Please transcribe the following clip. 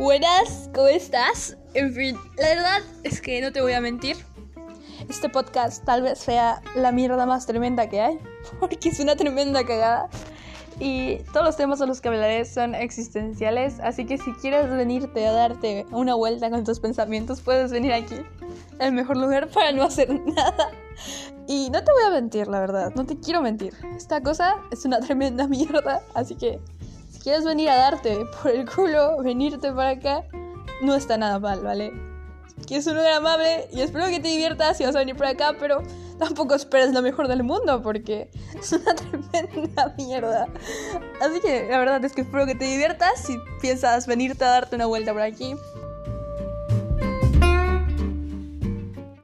Buenas, ¿cómo estás? En fin, la verdad es que no te voy a mentir. Este podcast tal vez sea la mierda más tremenda que hay, porque es una tremenda cagada. Y todos los temas a los que hablaré son existenciales, así que si quieres venirte a darte una vuelta con tus pensamientos, puedes venir aquí. El mejor lugar para no hacer nada. Y no te voy a mentir, la verdad, no te quiero mentir. Esta cosa es una tremenda mierda, así que quieres venir a darte por el culo, venirte para acá, no está nada mal, ¿vale? Que es un lugar amable y espero que te diviertas si vas a venir por acá, pero tampoco esperes lo mejor del mundo porque es una tremenda mierda. Así que la verdad es que espero que te diviertas si piensas venirte a darte una vuelta por aquí.